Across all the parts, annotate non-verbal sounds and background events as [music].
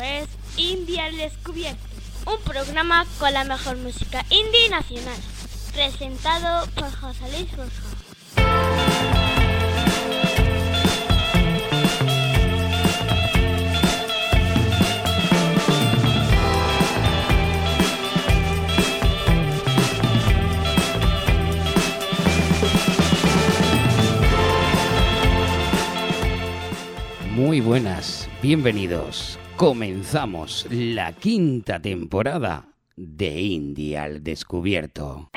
es Indie al Descubierto, un programa con la mejor música indie nacional, presentado por José Luis Borja. Muy buenas, bienvenidos. Comenzamos la quinta temporada de Indie al Descubierto.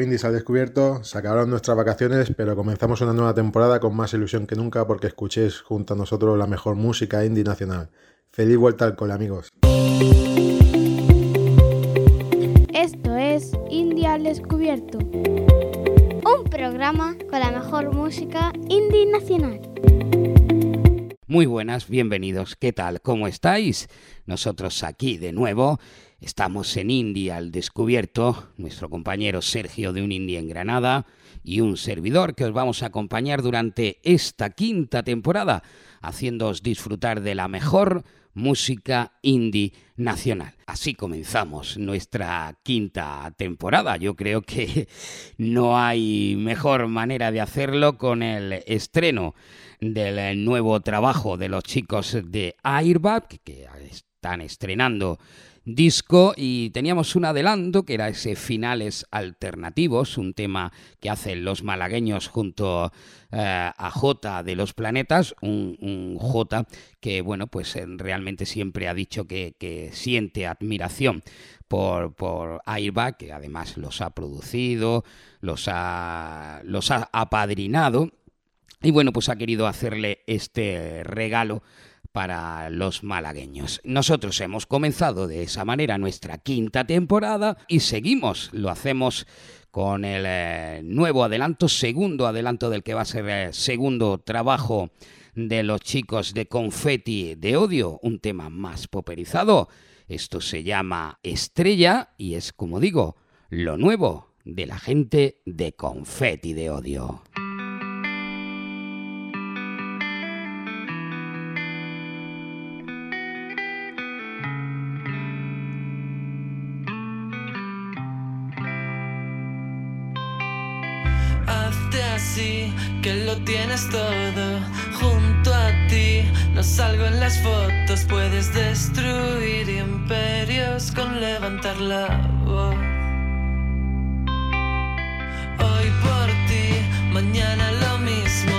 Indies al descubierto. Se acabaron nuestras vacaciones, pero comenzamos una nueva temporada con más ilusión que nunca porque escuchéis junto a nosotros la mejor música indie nacional. Feliz vuelta al cole, amigos. Esto es Indie al Descubierto, un programa con la mejor música indie nacional. Muy buenas, bienvenidos. ¿Qué tal? ¿Cómo estáis? Nosotros aquí de nuevo. Estamos en Indie al descubierto, nuestro compañero Sergio de un Indie en Granada y un servidor que os vamos a acompañar durante esta quinta temporada, haciéndoos disfrutar de la mejor música indie nacional. Así comenzamos nuestra quinta temporada. Yo creo que [laughs] no hay mejor manera de hacerlo con el estreno del nuevo trabajo de los chicos de Airbag, que están estrenando disco y teníamos un adelanto que era ese Finales Alternativos, un tema que hacen los malagueños junto eh, a J de los Planetas, un, un J que bueno, pues eh, realmente siempre ha dicho que, que siente admiración por, por Airbag, que además los ha producido, los ha, los ha apadrinado y bueno, pues ha querido hacerle este regalo para los malagueños. Nosotros hemos comenzado de esa manera nuestra quinta temporada y seguimos, lo hacemos con el eh, nuevo adelanto, segundo adelanto del que va a ser el segundo trabajo de los chicos de Confetti de Odio, un tema más poperizado. Esto se llama Estrella y es, como digo, lo nuevo de la gente de Confetti de Odio. que lo tienes todo junto a ti. No salgo en las fotos, puedes destruir imperios con levantar la voz. Hoy por ti, mañana lo mismo.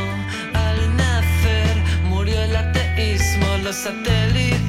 Al nacer murió el ateísmo, los satélites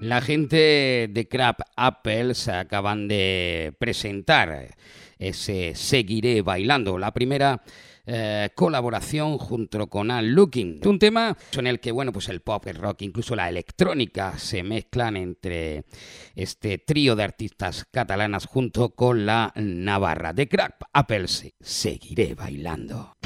La gente de Crap Apples acaban de presentar ese Seguiré bailando, la primera eh, colaboración junto con Al Looking. Un tema en el que, bueno, pues el pop, el rock, incluso la electrónica se mezclan entre este trío de artistas catalanas junto con la Navarra. De Crap Apples, seguiré bailando.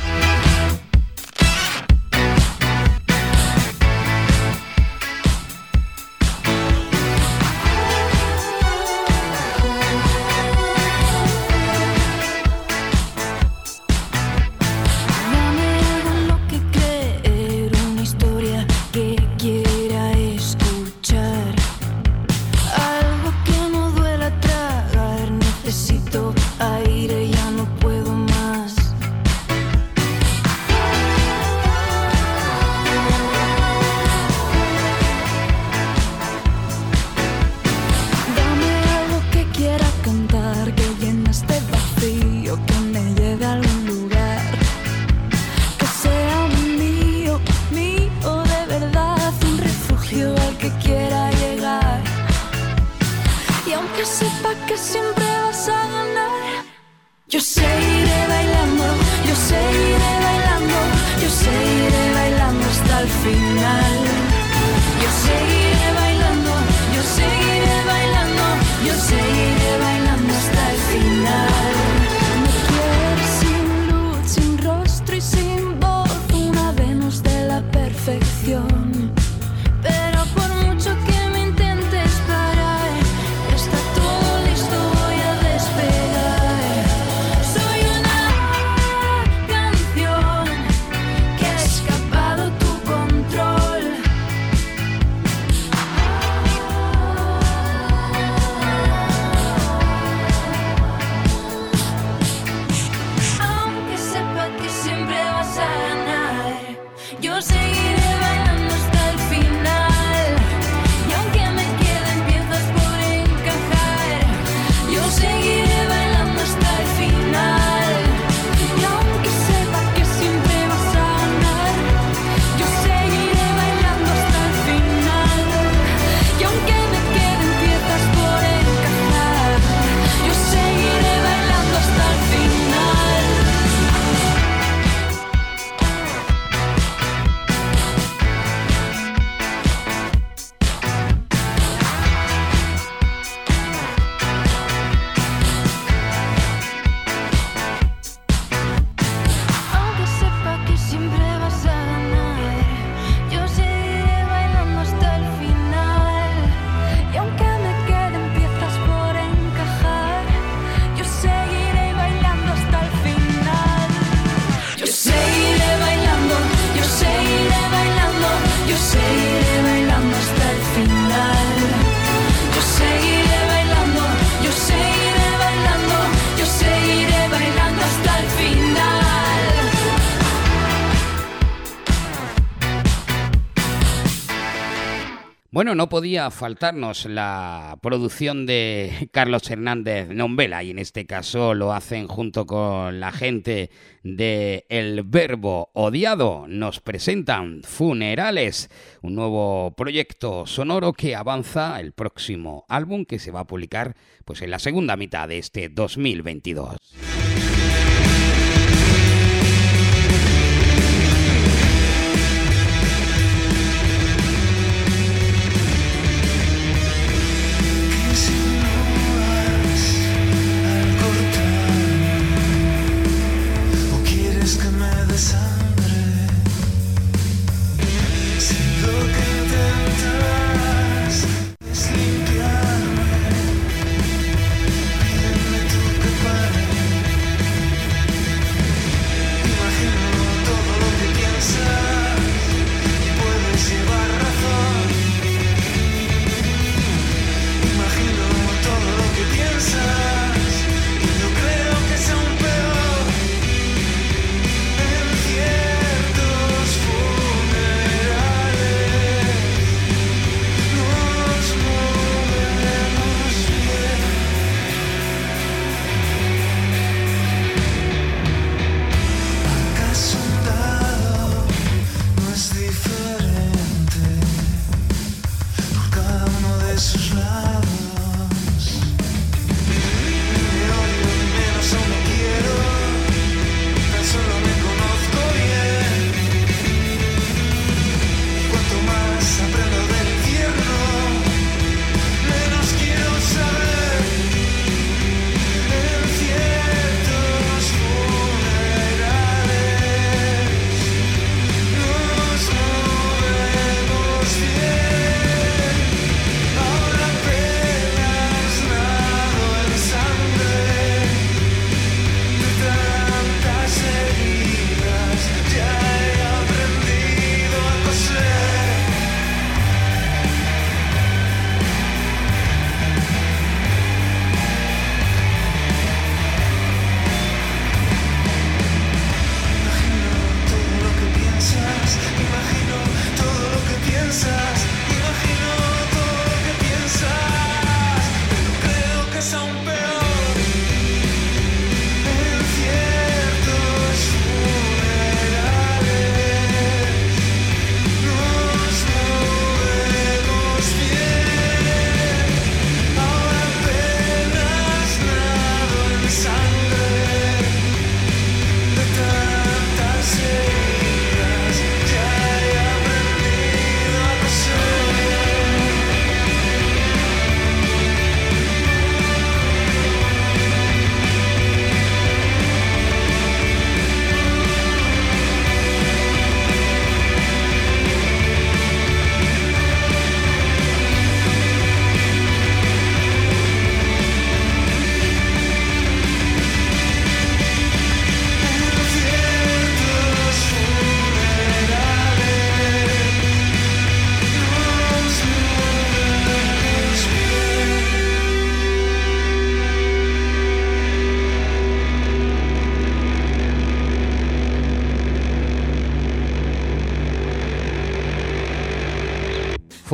No podía faltarnos la producción de Carlos Hernández Nombela y en este caso lo hacen junto con la gente de El Verbo Odiado. Nos presentan Funerales, un nuevo proyecto sonoro que avanza el próximo álbum que se va a publicar pues en la segunda mitad de este 2022.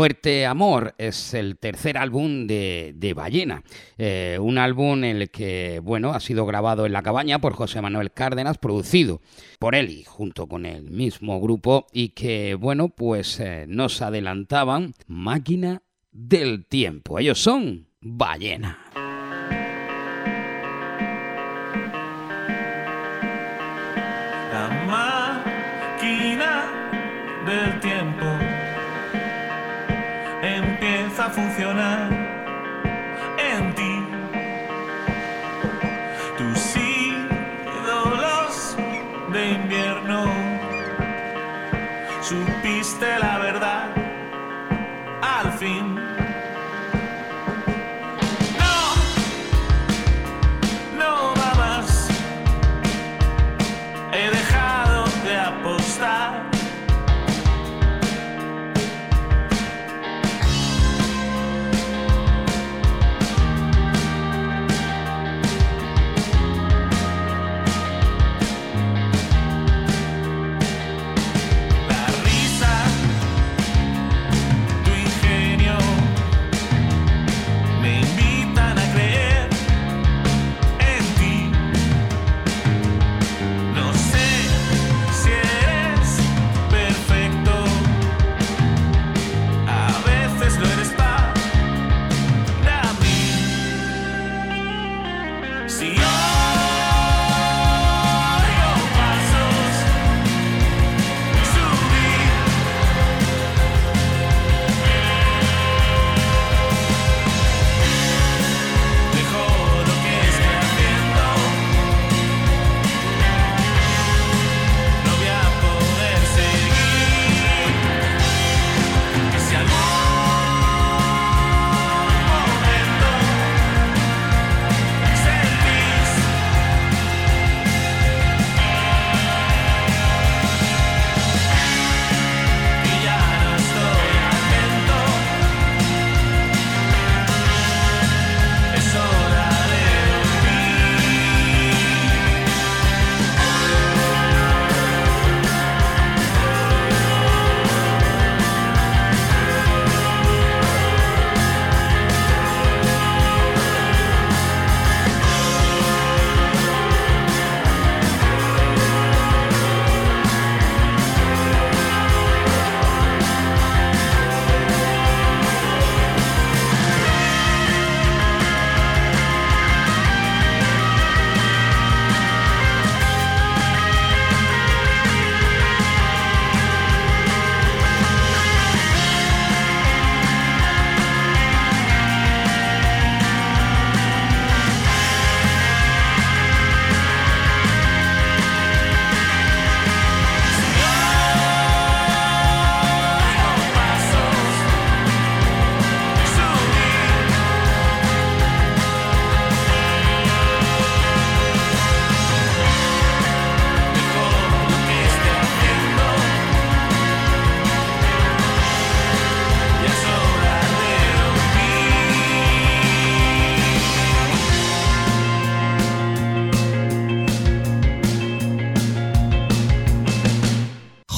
Fuerte Amor es el tercer álbum de, de Ballena, Eh, un álbum en el que bueno ha sido grabado en la cabaña por José Manuel Cárdenas, producido por él y junto con el mismo grupo y que bueno pues eh, nos adelantaban Máquina del Tiempo. Ellos son Ballena. La máquina del tiempo funcionar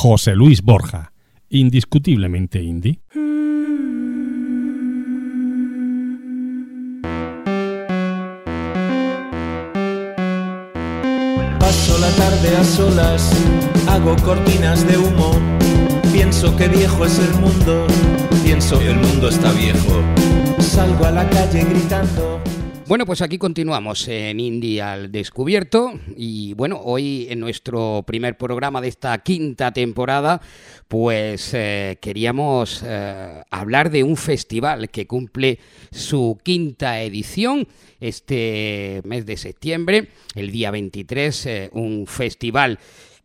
José Luis Borja, indiscutiblemente indie. Paso la tarde a solas, hago cortinas de humo. Pienso que viejo es el mundo, pienso que el mundo está viejo. Salgo a la calle gritando. Bueno, pues aquí continuamos en Indie al Descubierto y bueno, hoy en nuestro primer programa de esta quinta temporada, pues eh, queríamos eh, hablar de un festival que cumple su quinta edición este mes de septiembre, el día 23, eh, un festival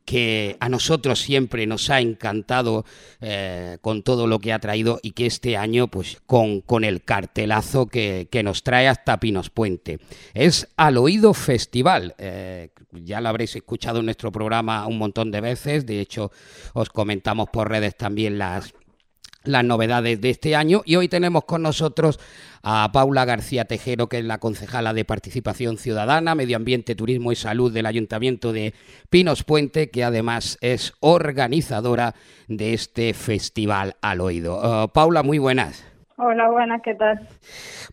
que a nosotros siempre nos ha encantado eh, con todo lo que ha traído y que este año, pues con, con el cartelazo que, que nos trae hasta Pinos Puente. Es Al Oído Festival. Eh, ya lo habréis escuchado en nuestro programa un montón de veces. De hecho, os comentamos por redes también las, las novedades de este año y hoy tenemos con nosotros a Paula García Tejero, que es la concejala de Participación Ciudadana, Medio Ambiente, Turismo y Salud del Ayuntamiento de Pinos Puente, que además es organizadora de este festival al oído. Uh, Paula, muy buenas. Hola, buenas, ¿qué tal?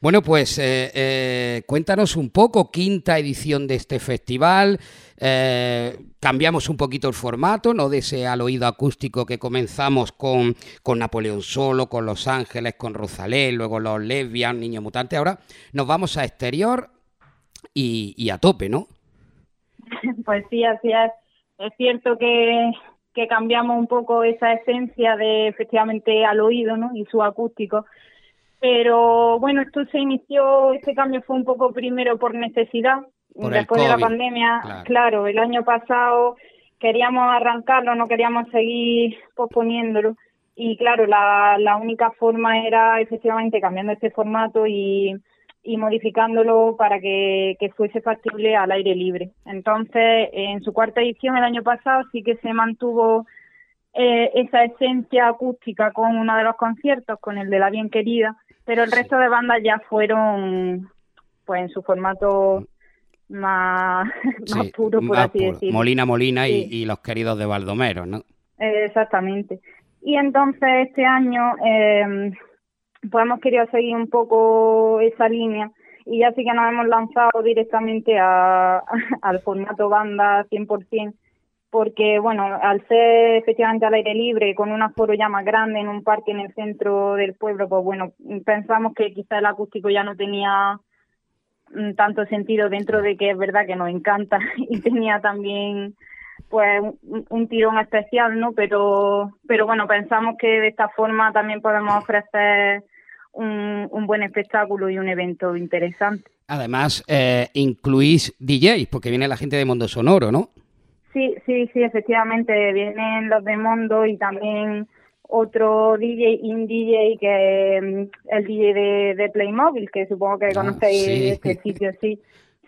Bueno, pues eh, eh, cuéntanos un poco, quinta edición de este festival. Eh, cambiamos un poquito el formato, no de ese al oído acústico que comenzamos con, con Napoleón Solo, con Los Ángeles, con Rosalén, luego los Lesbian, Niño Mutante. Ahora nos vamos a exterior y, y a tope, ¿no? [laughs] Pues sí, así es. Es cierto que, que cambiamos un poco esa esencia de efectivamente al oído ¿no? y su acústico. Pero bueno, esto se inició, este cambio fue un poco primero por necesidad, Por después de la pandemia. claro. Claro. el año pasado queríamos arrancarlo, no queríamos seguir posponiéndolo. Y claro, la, la única forma era efectivamente cambiando este formato y, y modificándolo para que, que fuese factible al aire libre. Entonces, en su cuarta edición el año pasado sí que se mantuvo eh, esa esencia acústica con uno de los conciertos, con el de La Bien Querida, pero el resto de bandas ya fueron pues en su formato más, [laughs] más puro, por más así puro. decirlo. Molina Molina y, Sí. y los queridos de Baldomero, ¿no? Eh, Exactamente. Y entonces este año eh, pues hemos querido seguir un poco esa línea y ya sí que nos hemos lanzado directamente a, [laughs] al formato banda 100%, porque bueno, al ser efectivamente al aire libre, con un aforo ya más grande en un parque en el centro del pueblo, pues bueno, pensamos que quizá el acústico ya no tenía tanto sentido dentro de que es verdad que nos encanta [laughs] y tenía también pues un, un tirón especial, ¿no? Pero pero bueno, pensamos que de esta forma también podemos ofrecer un, un buen espectáculo y un evento interesante. Además, eh, incluís DJs, porque viene la gente de Mundo Sonoro, ¿no? Sí, sí, sí, efectivamente vienen los de Mondo y también otro DJ, in DJ que mm, el DJ de, de Playmobil, que supongo que Ah, conocéis sí. este sitio, sí.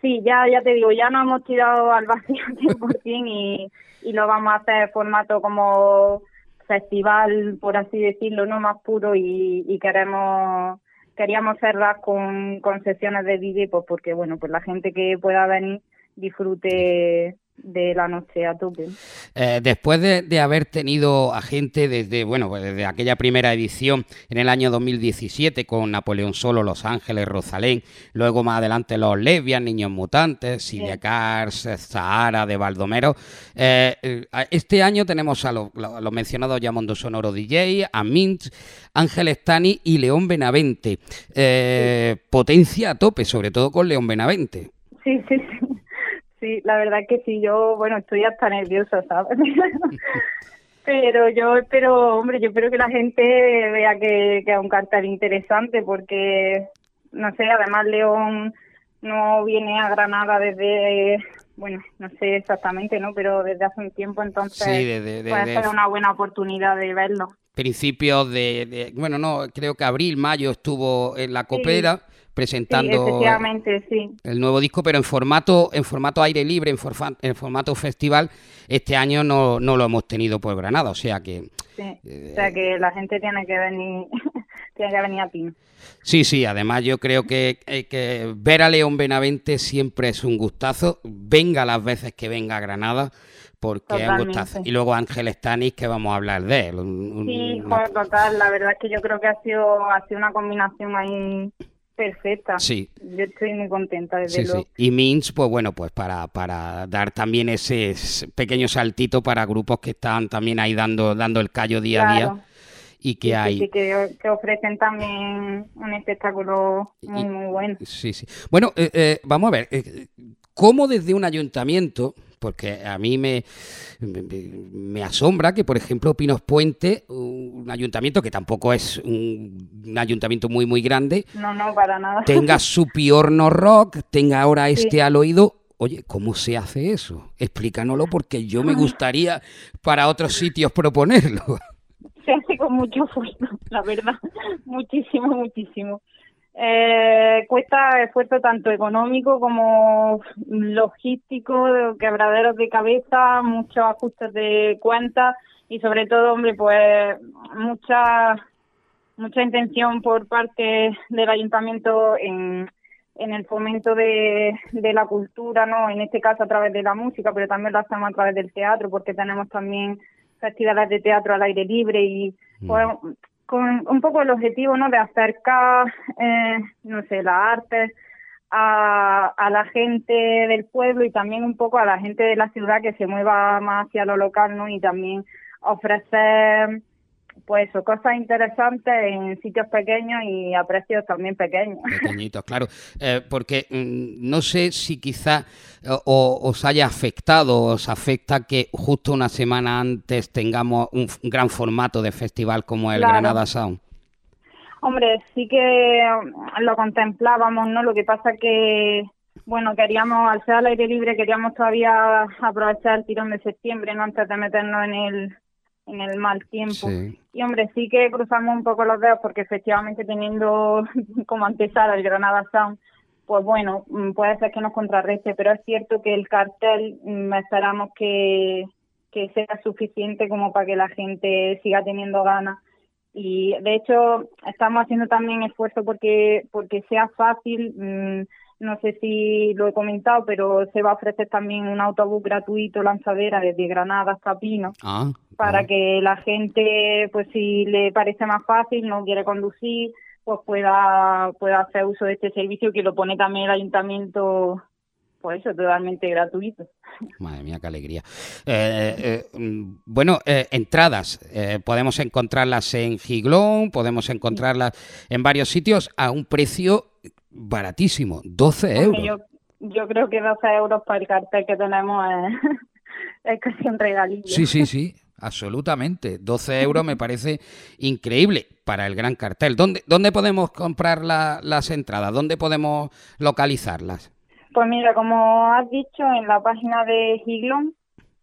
Sí, ya, ya te digo, ya nos hemos tirado al vacío 100% y, y lo vamos a hacer en formato como festival, por así decirlo, no más puro y, y queremos queríamos cerrar con, con sesiones de DJ pues porque bueno pues la gente que pueda venir disfrute de la noche a tope. Eh, después de, de haber tenido a gente desde, bueno, pues desde aquella primera edición en el año 2017 con Napoleón Solo, Los Ángeles, Rosalén, luego más adelante los Lesbian, Niños Mutantes, Silvia Cars, eh, Zahara, de Baldomero. eh, eh, este año tenemos a los lo- mencionados ya Mondo Sonoro DJ, a Mint, Ángel Stani y León Benavente. Eh, Potencia a tope, sobre todo con León Benavente. Sí, sí, sí. Sí, la verdad que sí, yo, bueno, estoy hasta nerviosa, ¿sabes? [laughs] Pero yo espero, hombre, yo espero que la gente vea que, que es un cartel interesante porque, no sé, además León no viene a Granada desde, bueno, no sé exactamente, ¿no? Pero desde hace un tiempo, entonces Sí, de- de- puede de- ser una buena oportunidad de verlo. Principios de, de- bueno no creo que abril mayo estuvo en la copera Sí, presentando sí. el nuevo disco pero en formato en formato aire libre en, forfa- en formato festival este año no, no lo hemos tenido por Granada o sea que sí. Eh, O sea que la gente tiene que venir, [laughs] tiene que venir a Pino. sí sí además yo creo que, eh, que ver a León Benavente siempre es un gustazo venga las veces que venga a Granada porque es un gustazo. Y luego Ángel Stanis, que vamos a hablar de él. un- un- Sí, joder, total, la verdad es que yo creo que ha sido, ha sido una combinación ahí perfecta. Sí. Yo estoy muy contenta, desde Sí, luego. sí. Y Minch, pues bueno, pues para, para dar también ese pequeño saltito para grupos que están también ahí dando, dando el callo día a día y que sí, hay... sí, que, que ofrecen también un espectáculo muy, Y- muy bueno. Sí, sí. Bueno, eh, eh, vamos a ver, eh, ¿cómo desde un ayuntamiento, porque a mí me, me, me asombra que, por ejemplo, Pinos Puente, un ayuntamiento que tampoco es un, un ayuntamiento muy, muy grande, No, no, para nada. tenga su piorno rock, tenga ahora Sí. este al oído. Oye, ¿cómo se hace eso? Explícanoslo porque yo me gustaría para otros sitios proponerlo. [laughs] se hace con mucho esfuerzo, la verdad, muchísimo, muchísimo. Eh, cuesta esfuerzo tanto económico como logístico, quebraderos de cabeza, muchos ajustes de cuentas y sobre todo, hombre, pues mucha mucha intención por parte del ayuntamiento en, en el fomento de, de la cultura, ¿no? En este caso a través de la música, pero también lo hacemos a través del teatro, porque tenemos también festivales de teatro al aire libre y pues, con un poco el objetivo, ¿no? De acercar, eh, no sé, la arte a, a la gente del pueblo y también un poco a la gente de la ciudad que se mueva más hacia lo local, ¿no? Y también ofrecer pues cosas interesantes en sitios pequeños y a precios también pequeños. [laughs] Pequeñitos, claro. Eh, porque mm, no sé si quizá eh, o- os haya afectado, os afecta que justo una semana antes tengamos un, gran formato de festival como el Claro. Granada Sound. Hombre, sí que mm, lo contemplábamos, ¿no? Lo que pasa que, bueno, queríamos, al ser al aire libre, queríamos todavía aprovechar el tirón de septiembre, ¿no? Antes de meternos en el, en el mal tiempo. Sí. Y hombre, sí que cruzamos un poco los dedos porque efectivamente teniendo [laughs] como antesala el Granada Sound, pues bueno, mm, puede ser que nos contrarreste, pero es cierto que el cartel mm, esperamos que, que sea suficiente como para que la gente siga teniendo ganas. Y de hecho estamos haciendo también esfuerzo porque porque sea fácil. mm, no sé si lo he comentado, pero se va a ofrecer también un autobús gratuito lanzadera desde Granada hasta Pino Ah, para ah. que la gente, pues si le parece más fácil, no quiere conducir, pues pueda, pueda hacer uso de este servicio que lo pone también el ayuntamiento, pues eso, totalmente gratuito. Madre mía, qué alegría. Eh, eh, mm, bueno, eh, entradas. eh, podemos encontrarlas en Giglón, podemos encontrarlas en varios sitios a un precio baratísimo, 12 Hombre, euros. Yo, yo creo que 12 euros para el cartel que tenemos es, [laughs] es casi un regalillo. Sí, sí, sí, absolutamente. 12 euros me parece increíble para el gran cartel. ¿Dónde, dónde podemos comprar la- las entradas? ¿Dónde podemos localizarlas? Pues mira, como has dicho, en la página de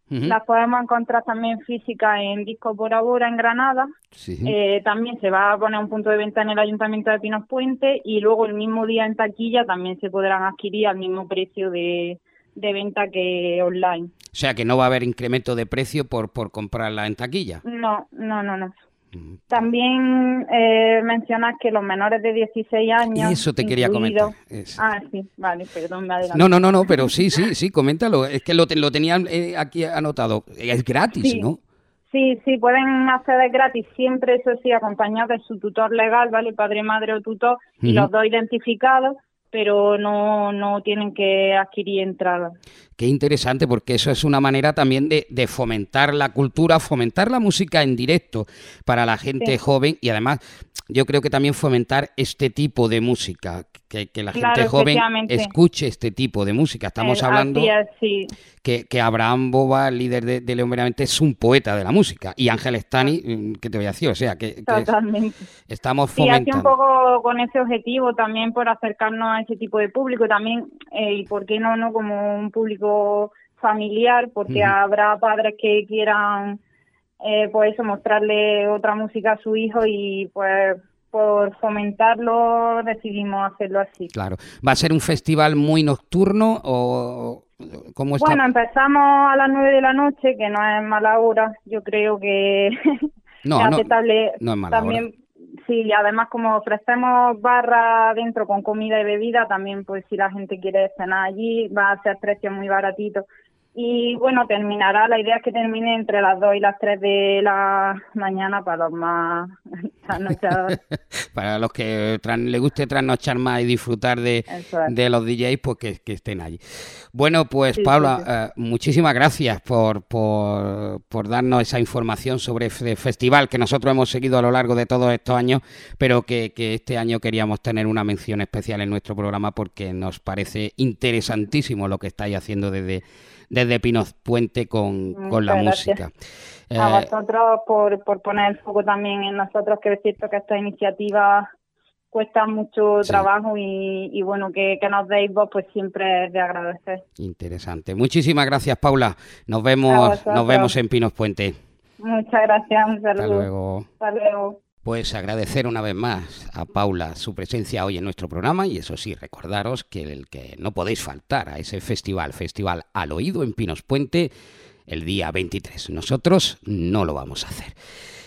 Las podemos encontrar también físicas en Disco por Ahora en Granada. Sí. Eh, también se va a poner un punto de venta en el Ayuntamiento de Pinos Puente y luego el mismo día en taquilla también se podrán adquirir al mismo precio de, de venta que online. O sea que no va a haber incremento de precio por, por comprarla en taquilla. No, no, no, no. También eh, mencionas que los menores de 16 años. Eso te quería comentar. Eso. Ah, sí, vale, perdón, me adelanté. No, no, no, no, pero sí, sí, sí, coméntalo. Es que lo, lo tenían eh, aquí anotado. Es gratis, Sí. ¿no? Sí, sí, pueden acceder gratis, siempre, eso sí, acompañados de su tutor legal, ¿vale? Padre, madre o tutor, y los dos identificados, pero no, no tienen que adquirir entrada. Qué interesante, porque eso es una manera también de, de fomentar la cultura, fomentar la música en directo para la gente Sí. joven y además yo creo que también fomentar este tipo de música, que, que la Claro, gente joven escuche este tipo de música. Estamos Eh, hablando Así es, sí. que, que Abraham Boba, líder de, de León Veramente, es un poeta de la música y Ángel Stani, mm, ¿qué te voy a decir? O sea, que, que es- estamos Sí, hace un fomentando. poco con ese objetivo también por acercarnos a ese tipo de público también, eh, y por qué no, no como un público familiar, porque habrá padres que quieran, eh, pues eso, mostrarle otra música a su hijo y pues por fomentarlo decidimos hacerlo así. Claro. ¿Va a ser un festival muy nocturno o cómo está? Bueno, empezamos a las nueve de la noche, que no es mala hora, yo creo que No, [laughs] es aceptable no es mala también sí y además como ofrecemos barra dentro con comida y bebida también pues si la gente quiere cenar allí va a ser precios muy baratitos Y bueno, terminará, la idea es que termine entre las 2 y las 3 de la mañana para los más [laughs] Para los que les guste trasnochar más y disfrutar de, es. de los DJs, pues que, que estén allí. Bueno, pues Sí, Paula, sí. eh, muchísimas gracias por, por, por darnos esa información sobre este festival que nosotros hemos seguido a lo largo de todos estos años, pero que, que este año queríamos tener una mención especial en nuestro programa porque nos parece interesantísimo lo que estáis haciendo desde, desde Pinos Puente con, con la música. A Eh, vosotros por, por poner el foco también en nosotros, que es cierto que estas iniciativas cuestan mucho Sí. trabajo y, y bueno, que, que nos deis vos, pues siempre es de agradecer. Interesante. Muchísimas gracias, Paula. Nos A vemos, nos vemos en Pinos Puente. Muchas gracias, un Hasta luego. Hasta luego. Pues agradecer una vez más a Paula su presencia hoy en nuestro programa y eso sí, recordaros que el que no podéis faltar a ese festival, Festival al Oído en Pinos Puente, el día 23. Nosotros no lo vamos a hacer.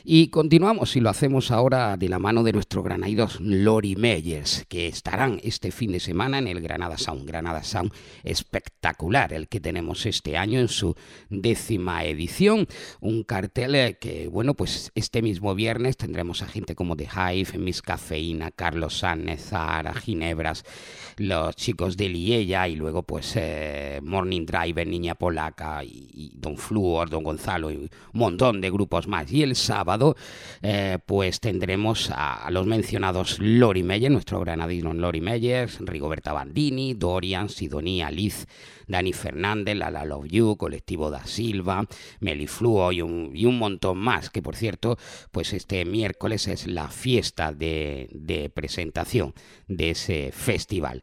Y continuamos y lo hacemos ahora de la mano de nuestro Granaidos Lori Meyers, que estarán este fin de semana en el Granada Sound. Granada Sound espectacular, el que tenemos este año en su décima edición. Un cartel eh, que, bueno, pues este mismo viernes tendremos a gente como The Hive, Miss Cafeína, Carlos Sánchez, Zara, Ginebras, los chicos de Liella y luego pues eh, Morning Driver, Niña Polaca y, y Don Fluor, Don Gonzalo y un montón de grupos más. Y el sábado eh, pues tendremos a, los mencionados Lori Meyer, nuestro granadino Lori Meyer, Rigoberta Bandini, Dorian, Sidonia, Liz, Dani Fernández, Lala Love You, Colectivo da Silva, Melifluo y un, montón más, que por cierto, pues este miércoles es la fiesta de presentación de ese festival.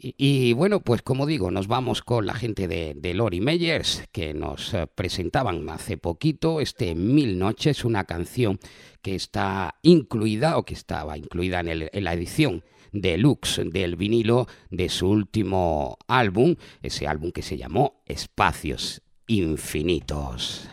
Y, bueno, pues como digo, nos vamos con la gente de, de Lori Meyers, que nos eh, presentaban hace poquito este Mil Noches, una canción que está incluida o que estaba incluida en, el- en la edición deluxe del vinilo de su último álbum, ese álbum que se llamó Espacios Infinitos.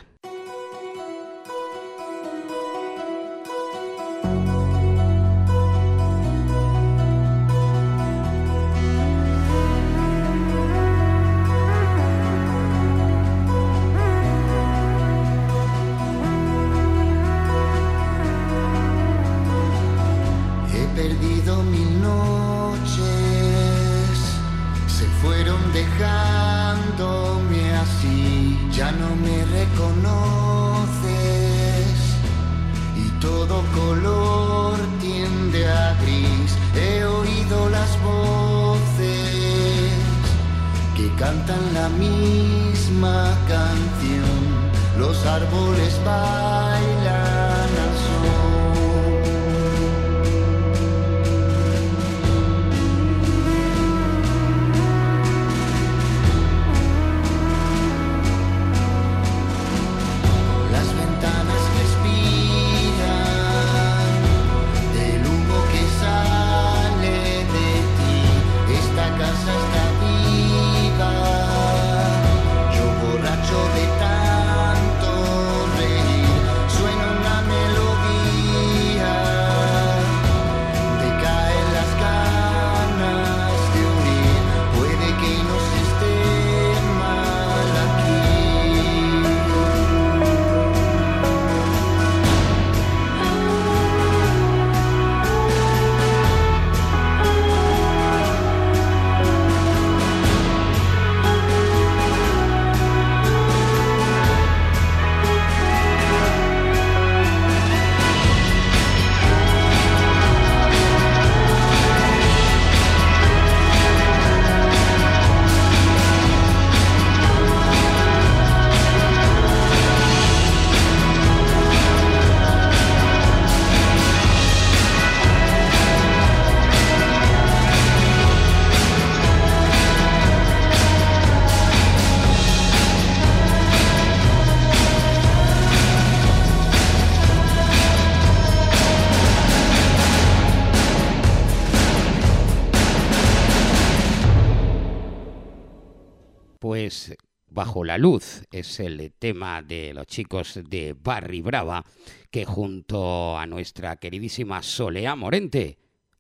la luz. Es el tema de los chicos de Barry Brava que junto a nuestra queridísima Solea Morente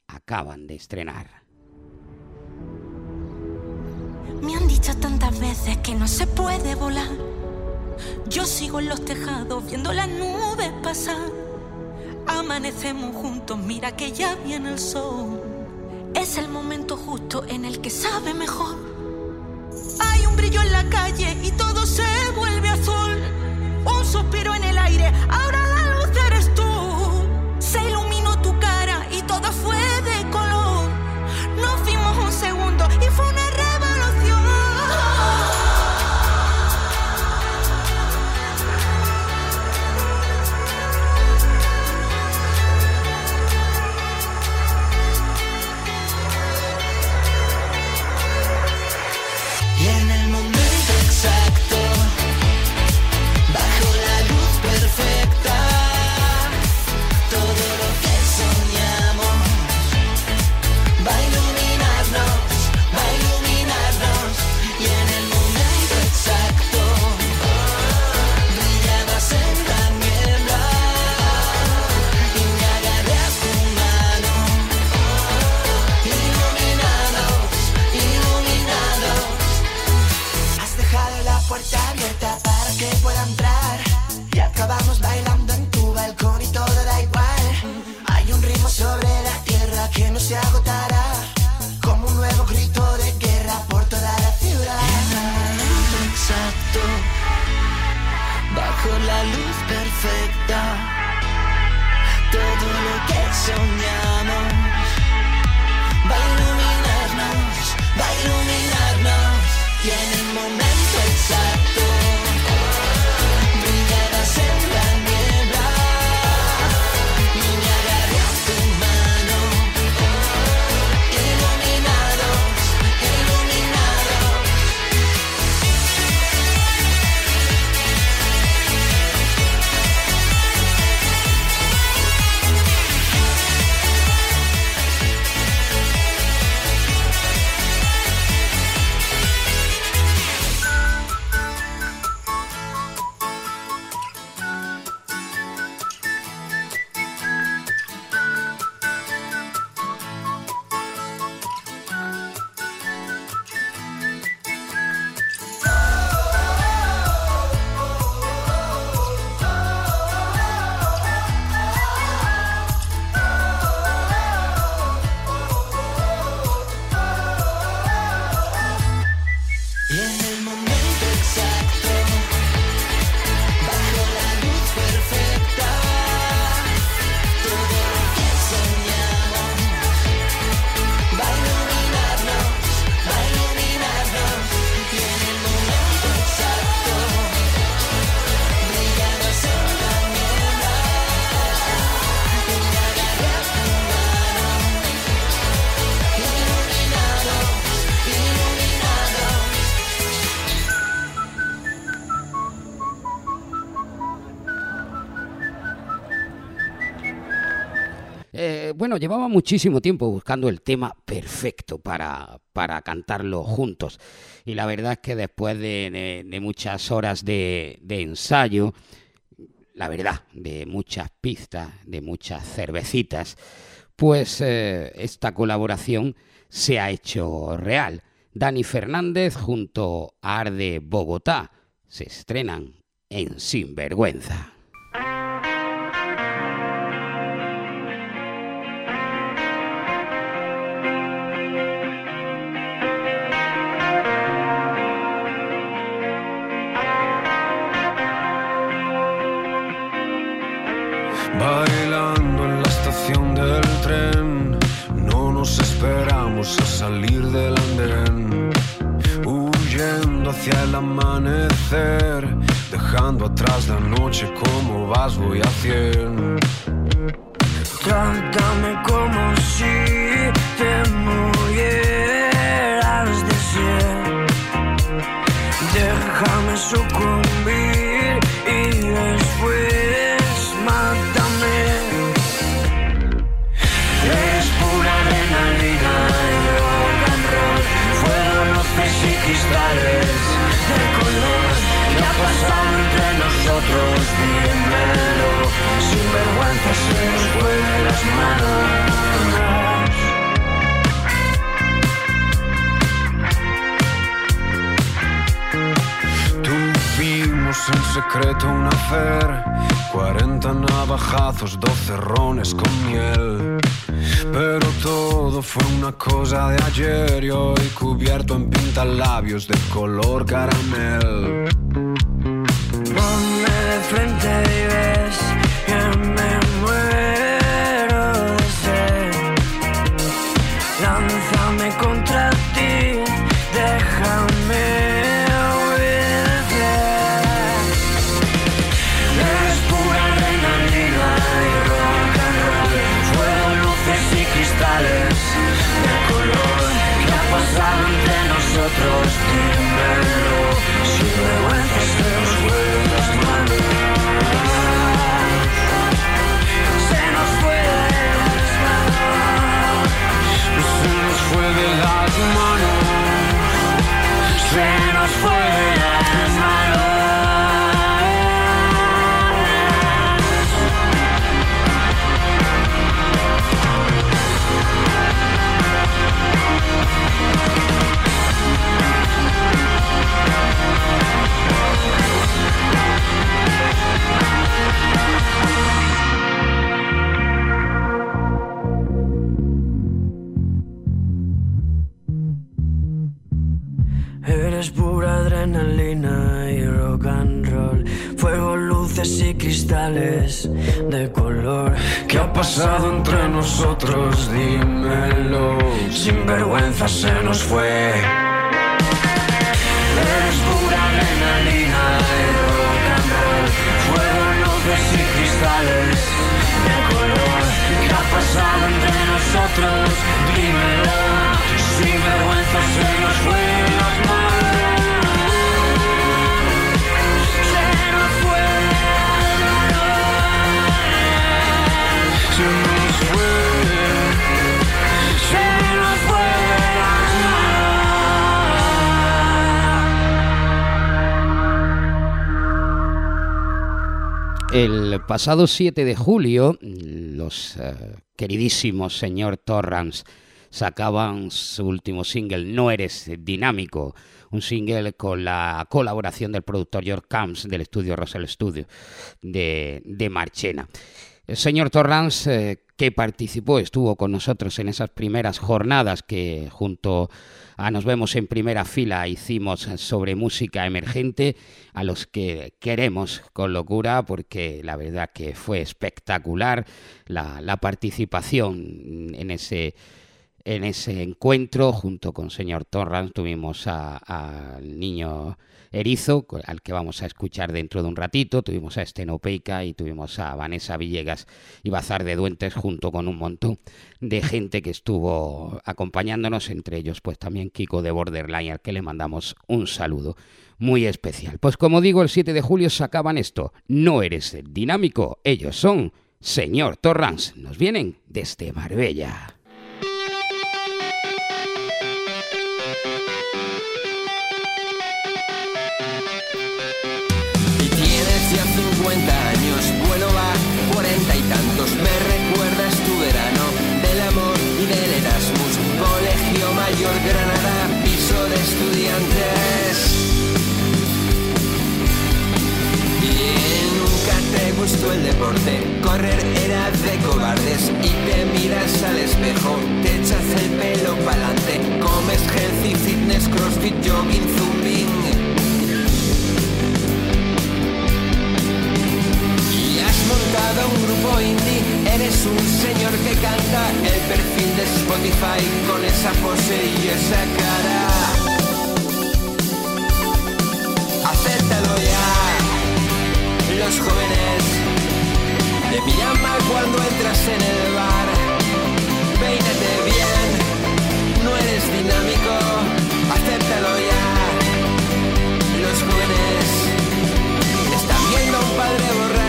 acaban de estrenar. Me han dicho tantas veces que no se puede volar. Yo sigo en los tejados viendo las nubes pasar. Amanecemos juntos, mira que ya viene el sol. Es el momento justo en el que sabe mejor un en la calle y todo se vuelve llevaba muchísimo tiempo buscando el tema perfecto para, para cantarlo juntos. Y la verdad es que después de, muchas horas de, ensayo, la verdad, de muchas pistas, de muchas cervecitas, pues eh, esta colaboración se ha hecho real. Dani Fernández junto a Arde Bogotá se estrenan en Sinvergüenza. Bailando en la estación del tren, no nos esperamos a salir del andén. Huyendo hacia el amanecer, dejando atrás la noche como vas, voy a cien. Trátame como si te murieras de ser. Déjame sucumbir. pasado entre nosotros? Dímelo, sin vergüenza se nos vuelven las manos. en secreto un fer, 40 navajazos, 12 rones con miel. Pero todo fue una cosa de ayer y hoy cubierto en pintalabios de color caramel. Pasado entre nosotros? Dímelo. Sin vergüenza se nos fue. Eres pura adrenalina y fuego, luces y cristales de color. ¿Qué ha pasado entre nosotros? Dímelo. Sin vergüenza se El pasado 7 de julio, los eh, queridísimos señor Torrance sacaban su último single, No Eres Dinámico, un single con la colaboración del productor George Camps del estudio Russell Studio de, de Marchena. El señor Torrance, eh, que participó, estuvo con nosotros en esas primeras jornadas que junto a Nos vemos en primera fila hicimos sobre música emergente, a los que queremos con locura, porque la verdad que fue espectacular la, la participación en ese en ese encuentro, junto con señor Torrance, tuvimos al niño Erizo, al que vamos a escuchar dentro de un ratito, tuvimos a Estenopeica y tuvimos a Vanessa Villegas y Bazar de Duentes, junto con un montón de gente que estuvo acompañándonos, entre ellos pues también Kiko de Borderline, al que le mandamos un saludo muy especial. Pues como digo, el 7 de julio sacaban esto, no eres dinámico, ellos son señor Torrance, nos vienen desde Marbella. Gustó el deporte, correr era de cobardes. Y te miras al espejo, te echas el pelo pa'lante. Comes healthy, fitness, crossfit, jogging, zumbing. Y has montado un grupo indie, eres un señor que canta el perfil de Spotify con esa pose y esa cara. Acéptalo ya, los jóvenes te miran mal cuando entras en el bar. Peínate bien, no eres dinámico, acéptalo ya. Los jóvenes están viendo a un padre borracho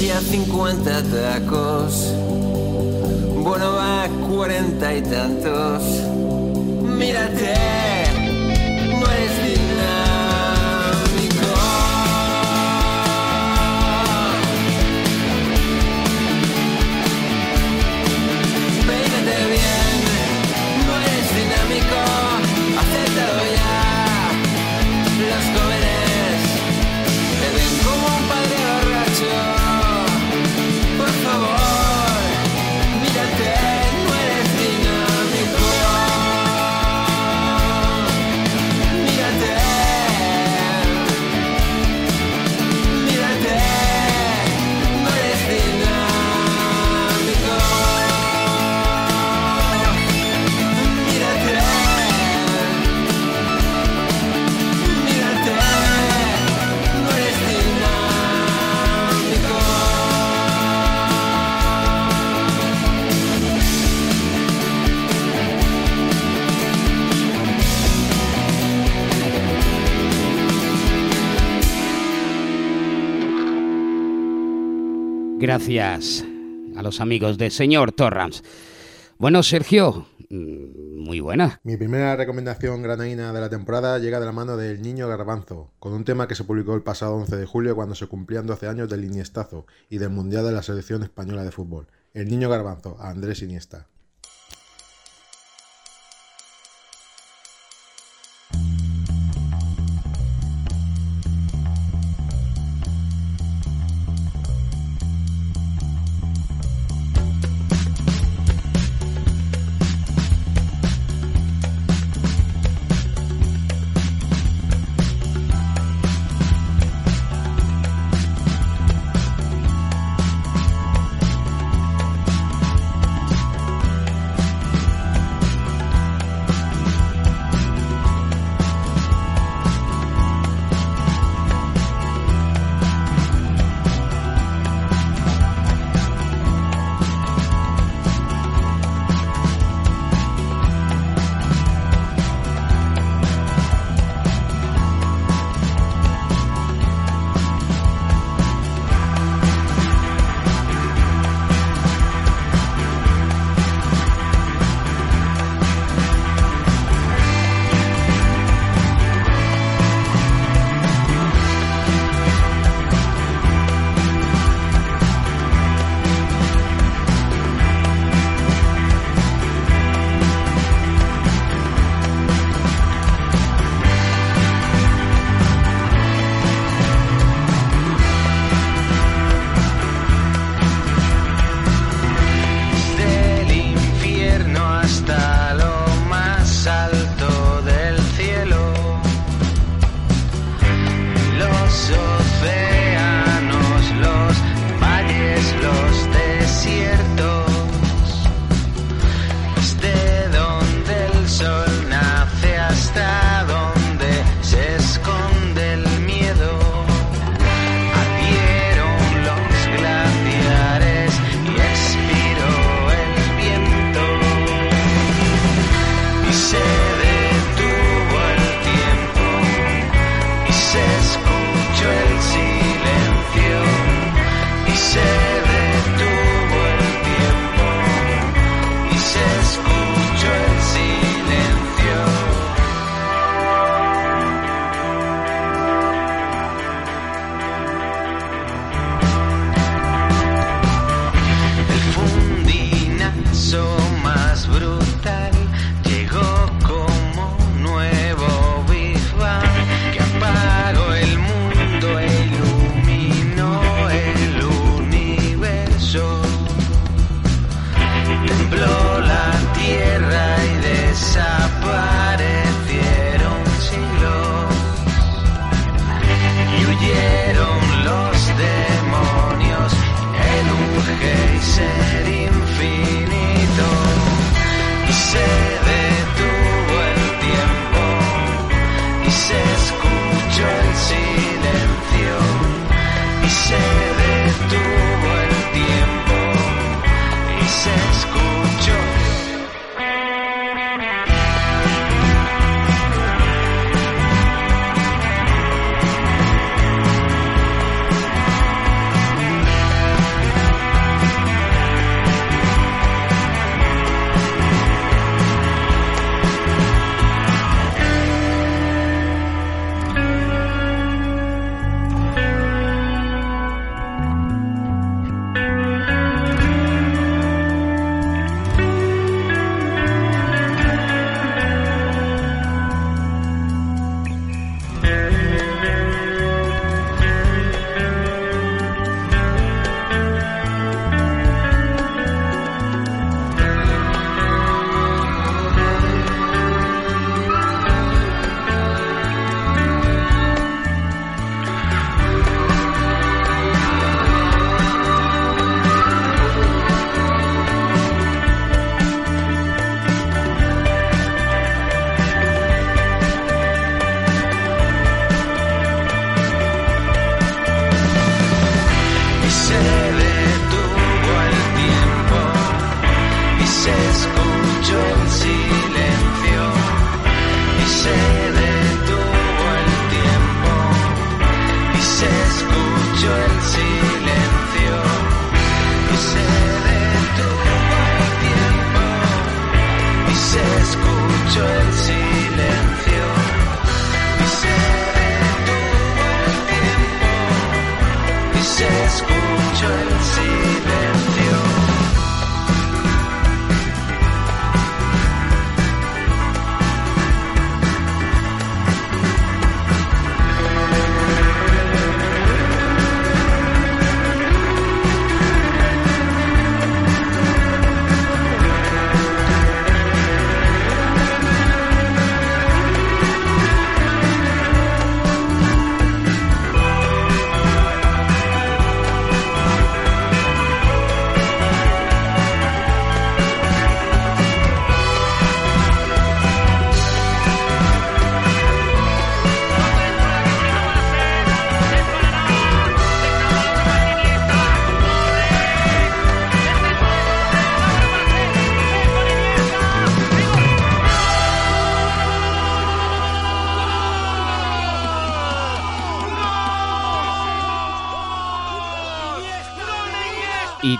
Ya 50 tacos. Bueno, va 40 y tantos. Mírate, Gracias a los amigos de señor Torrams. Bueno, Sergio, mm, muy buena. Mi primera recomendación granadina de la temporada llega de la mano del Niño Garbanzo, con un tema que se publicó el pasado 11 de julio cuando se cumplían 12 años del Iniestazo y del Mundial de la Selección Española de Fútbol. El Niño Garbanzo, a Andrés Iniesta.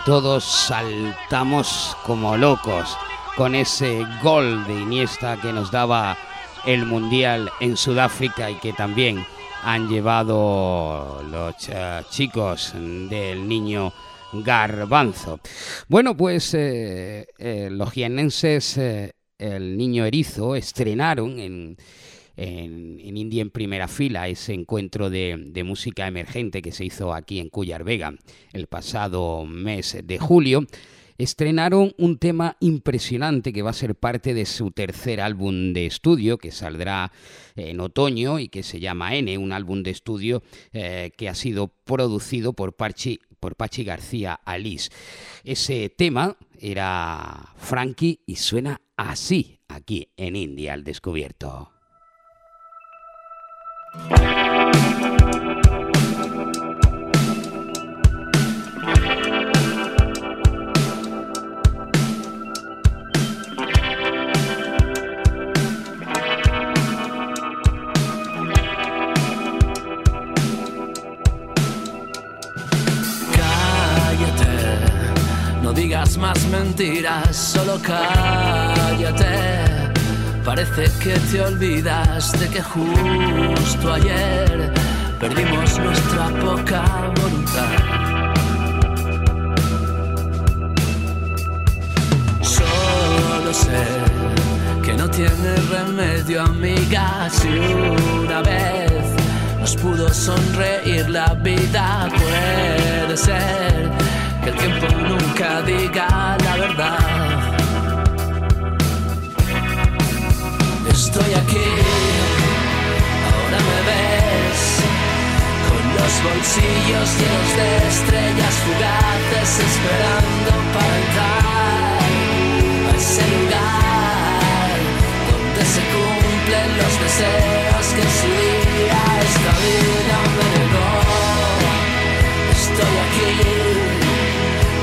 Todos saltamos como locos con ese gol de Iniesta que nos daba el Mundial en Sudáfrica y que también han llevado los eh, chicos del niño Garbanzo. Bueno, pues eh, eh, los jienenses, el niño erizo, estrenaron en, en, India en primera fila ese encuentro de, música emergente que se hizo aquí en Cuyar Vega el pasado mes de julio. Estrenaron un tema impresionante que va a ser parte de su tercer álbum de estudio que saldrá en otoño y que se llama N, un álbum de estudio eh, que ha sido producido por Pachi, por Pachi García Alís. Ese tema era Frankie y suena así aquí en India al descubierto. Cállate, no digas más mentiras, solo cállate. Parece que te olvidas de que justo ayer perdimos nuestra poca voluntad. Solo sé que no tiene remedio, amiga, si una vez nos pudo sonreír la vida. Puede ser que el tiempo nunca diga la verdad. Estoy aquí, ahora me ves, con los bolsillos llenos de estrellas fugaces, esperando para entrar a ese lugar donde se cumplen los deseos que en su día esta vida me negó. Estoy aquí,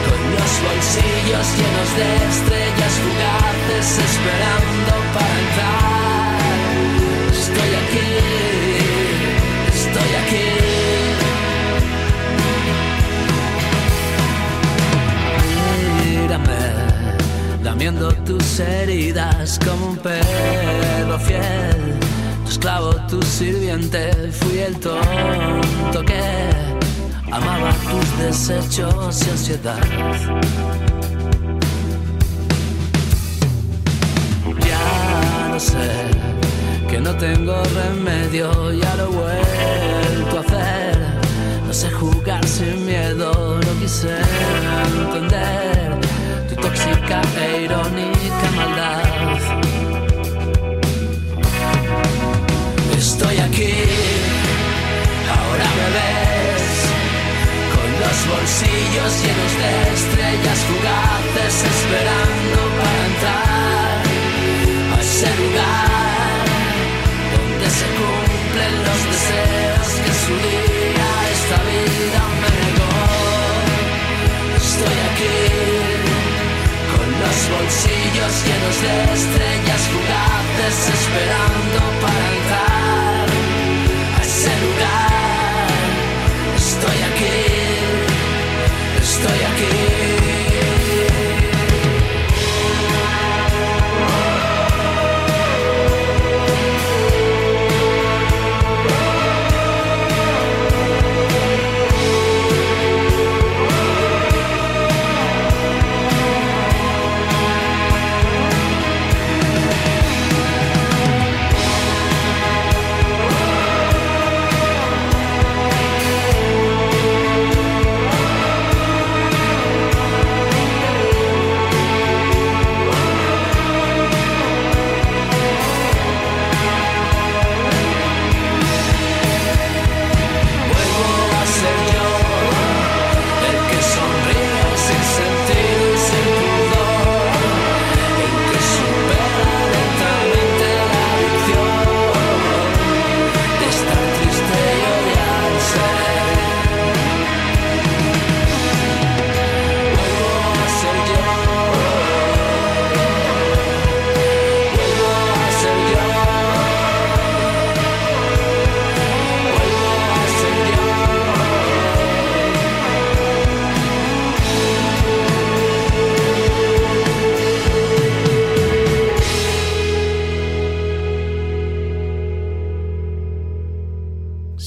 con los bolsillos llenos de estrellas fugaces, esperando para entrar. Tus heridas como un perro fiel. Tu esclavo, tu sirviente, fui el tonto que amaba tus desechos y ansiedad. Ya lo sé, que no tengo remedio, ya lo he vuelto a hacer. No sé jugar sin miedo, no quise entender tu tóxica e irónica maldad. Estoy aquí, ahora me ves, con los bolsillos llenos de estrellas fugaces, esperando llenos de estrellas fugaces, esperando para entrar a ese lugar. Estoy aquí, estoy aquí.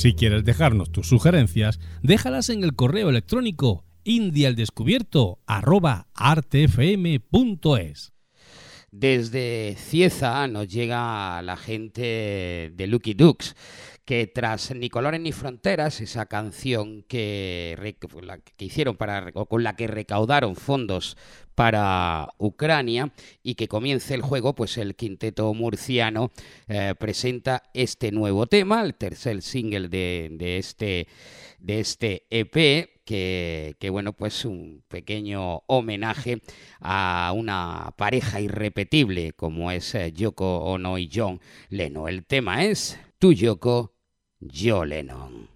Si quieres dejarnos tus sugerencias, déjalas en el correo electrónico indialdescubierto@artfm.es. Desde Cieza nos llega la gente de Lucky Dukes, que tras Ni Colores ni Fronteras, esa canción que, que hicieron para, o con la que recaudaron fondos para Ucrania y que comience el juego, pues el quinteto murciano eh, presenta este nuevo tema, el tercer single de, de este, de este EP, que, que, bueno, pues un pequeño homenaje a una pareja irrepetible como es eh, Yoko Ono y John Lennon. El tema es Tu Yoko, yo Lennon.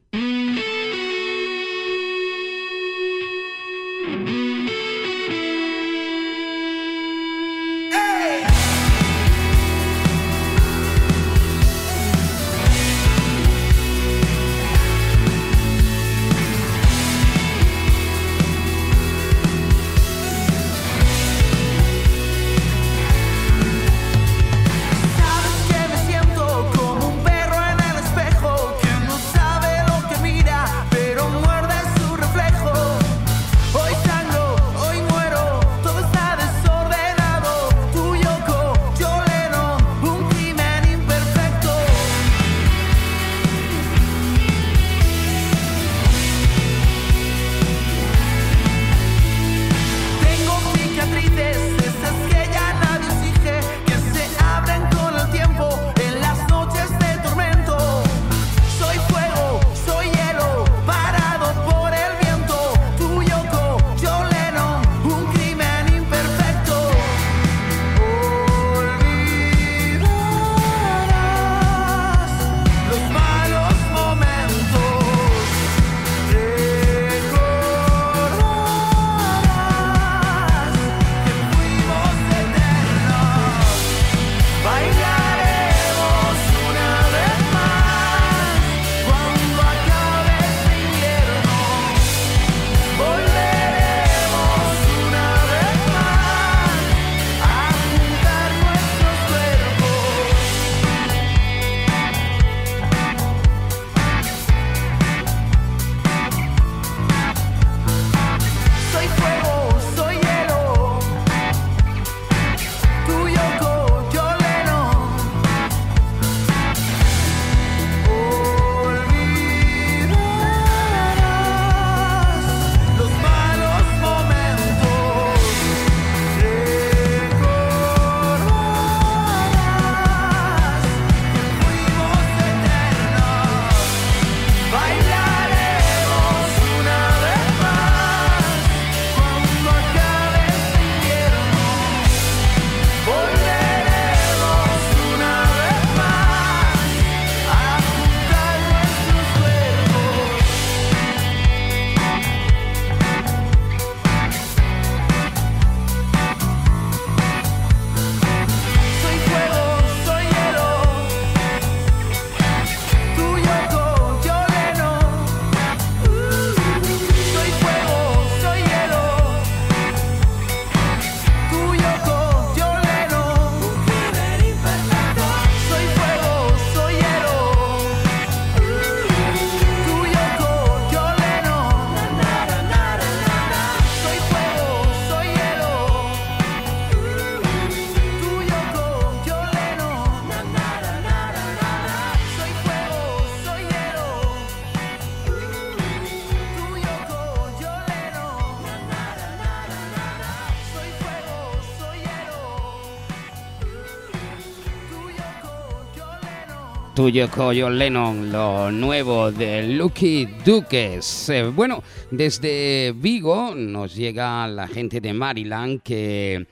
Tuyo John Lennon, lo nuevo de Lucky Dukes. Eh, bueno, desde Vigo nos llega la gente de Maryland que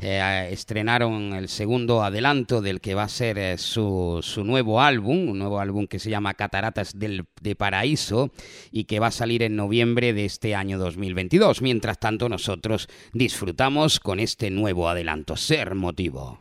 eh, estrenaron el segundo adelanto del que va a ser eh, su, su nuevo álbum, un nuevo álbum que se llama Cataratas del, de Paraíso y que va a salir en noviembre de este año 2022. Mientras tanto, nosotros disfrutamos con este nuevo adelanto, Ser Motivo.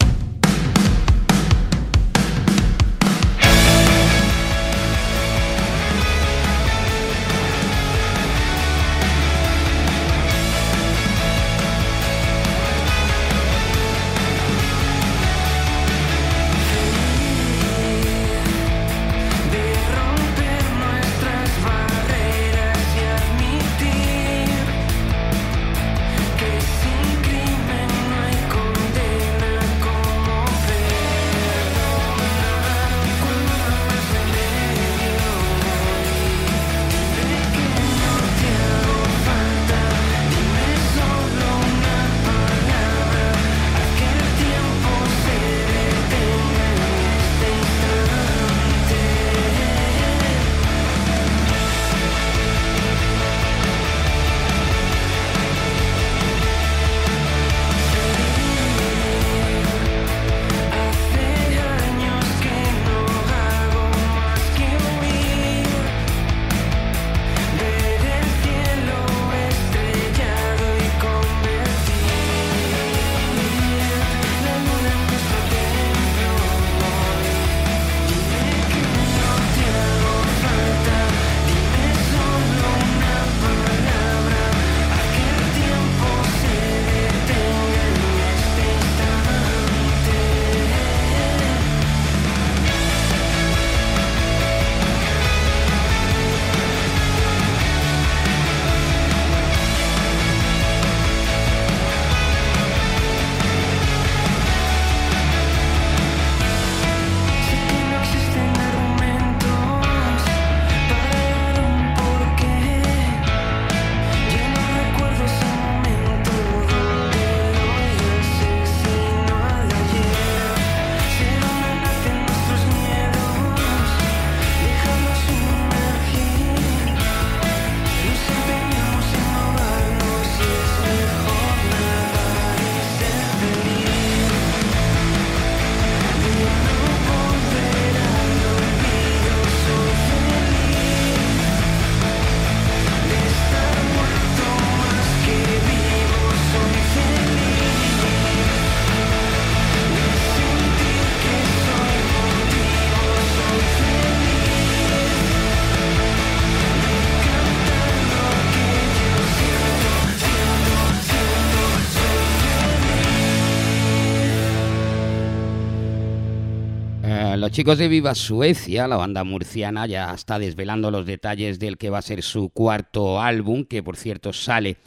Chicos de Viva Suecia, la banda murciana, ya está desvelando los detalles del que va a ser su cuarto álbum, que por cierto sale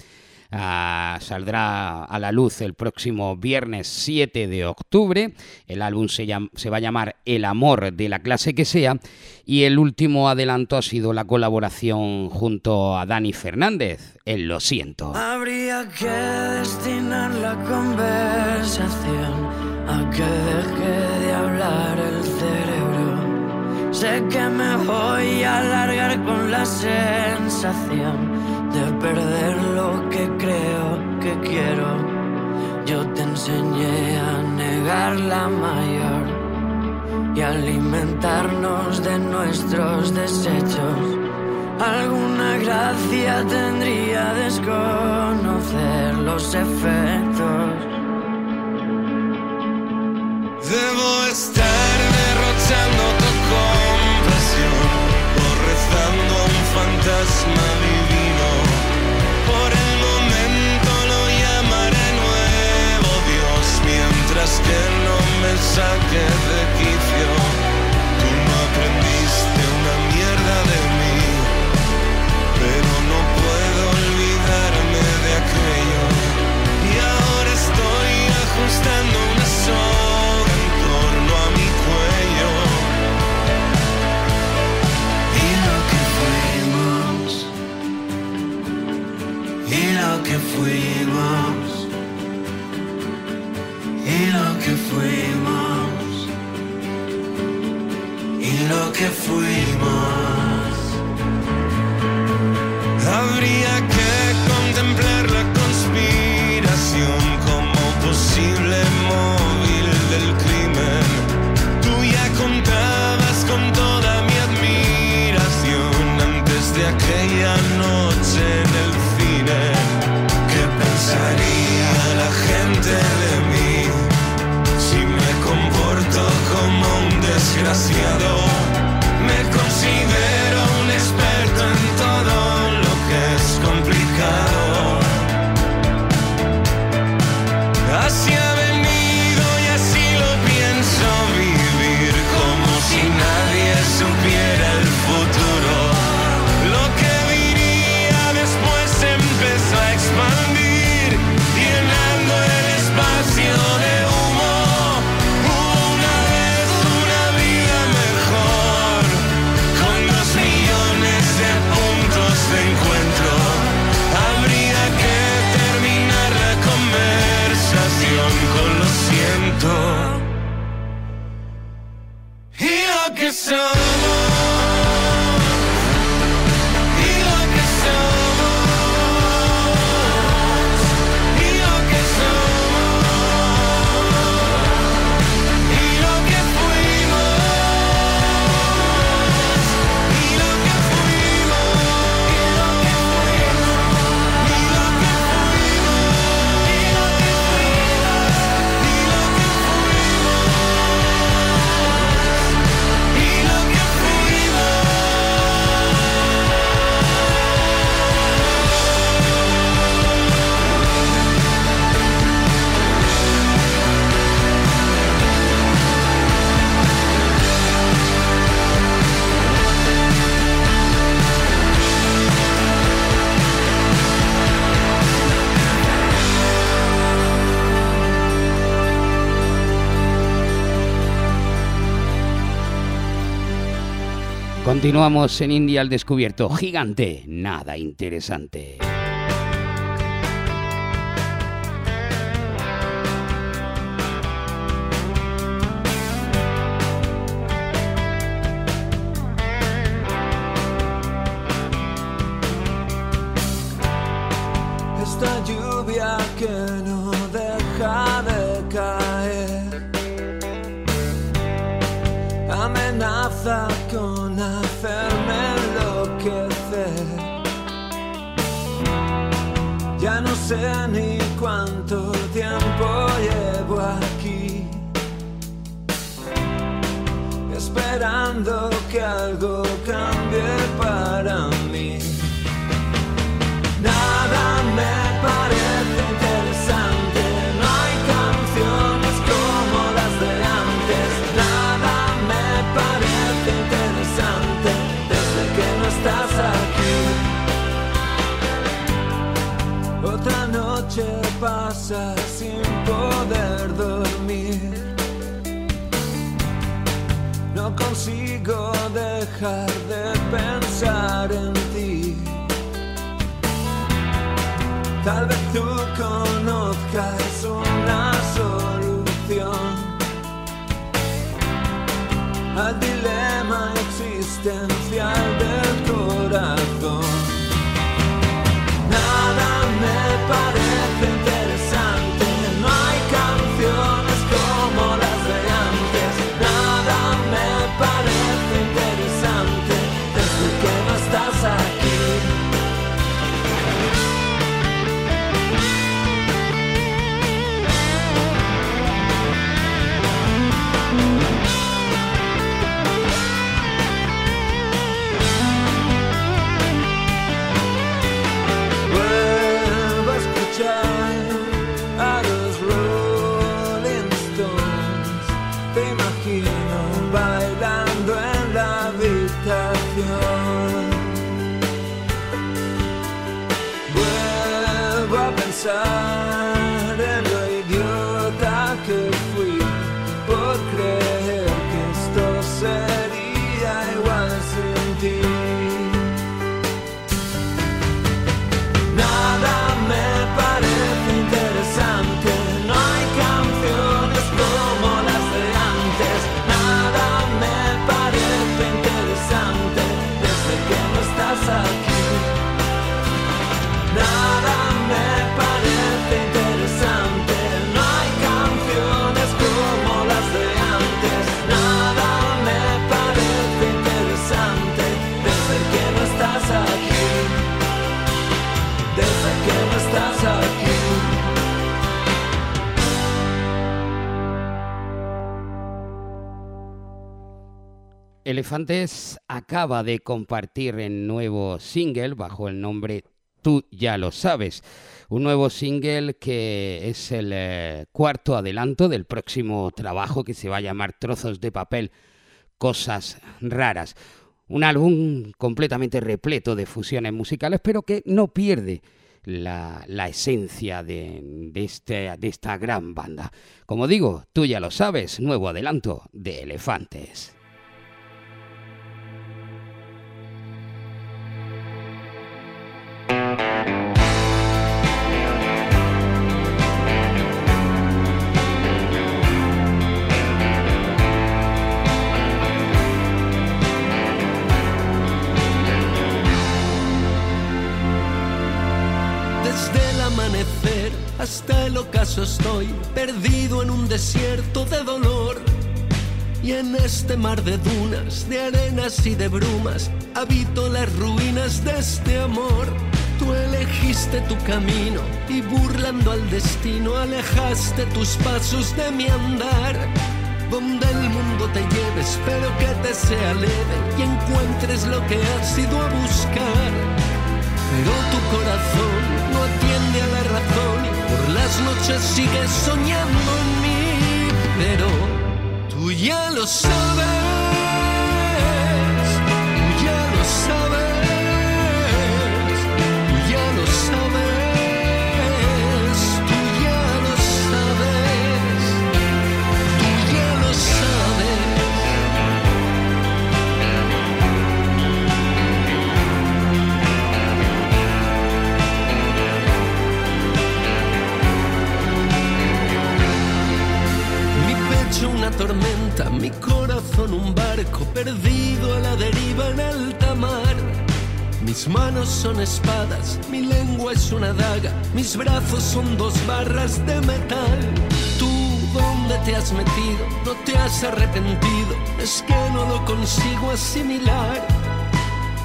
ah, saldrá a la luz el próximo viernes 7 de octubre. El álbum se, se va a llamar El amor de la clase que sea y el último adelanto ha sido la colaboración junto a Dani Fernández, El Lo siento. Habría que destinar la conversación a que deje de hablar el cerebro. Sé que me voy a alargar con la sensación de perder lo que creo que quiero. Yo te enseñé a negar la mayor y alimentarnos de nuestros desechos. Alguna gracia tendría desconocer los efectos. Que no me saque de fuimos, y lo que fuimos, y lo que fuimos. Continuamos en India al descubierto. Gigante, nada interesante. Sé ni cuánto tiempo llevo aquí, esperando que algo pasa sin poder dormir. No consigo dejar de pensar en ti. Tal vez tú conozcas una solución al dilema existencial del corazón. Elefantes acaba de compartir el nuevo single bajo el nombre Tú ya lo sabes. Un nuevo single que es el eh, cuarto adelanto del próximo trabajo que se va a llamar Trozos de papel, cosas raras. Un álbum completamente repleto de fusiones musicales, pero que no pierde la, esencia de este- de esta gran banda. Como digo, tú ya lo sabes, nuevo adelanto de Elefantes. El ocaso estoy perdido en un desierto de dolor. Y en este mar de dunas, de arenas y de brumas, habito las ruinas de este amor. Tú elegiste tu camino y burlando al destino alejaste tus pasos de mi andar. Donde el mundo te lleve, espero que te sea leve y encuentres lo que has ido a buscar. Pero tu corazón no atiende a la razón por las noches sigues soñando en mí. Pero tú ya lo sabes, tormenta, mi corazón un barco perdido a la deriva en alta mar. Mis manos son espadas, mi lengua es una daga, mis brazos son dos barras de metal. Tú, ¿dónde te has metido? No te has arrepentido, es que no lo consigo asimilar.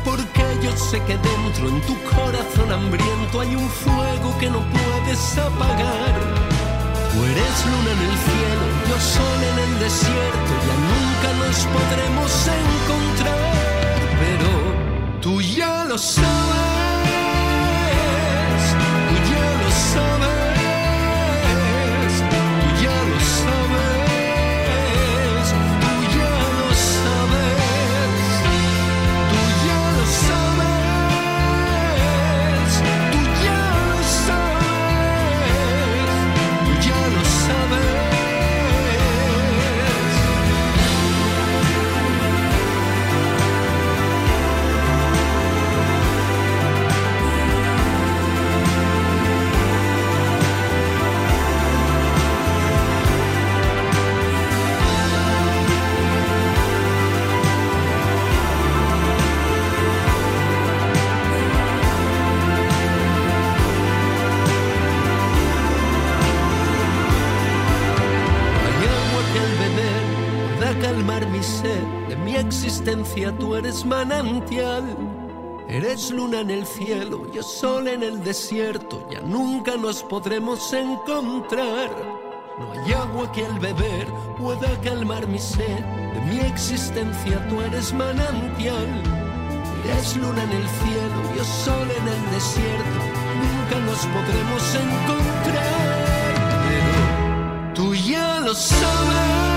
Porque yo sé que dentro en tu corazón hambriento hay un fuego que no puedes apagar. Tú eres luna en el cielo, yo sol en el desierto, ya nunca nos podremos encontrar. Pero tú ya lo sabes, existencia tú eres manantial. Eres luna en el cielo, yo sol en el desierto, ya nunca nos podremos encontrar. No hay agua que al beber pueda calmar mi sed, de mi existencia tú eres manantial. Eres luna en el cielo, yo sol en el desierto, nunca nos podremos encontrar. Pero tú ya lo sabes,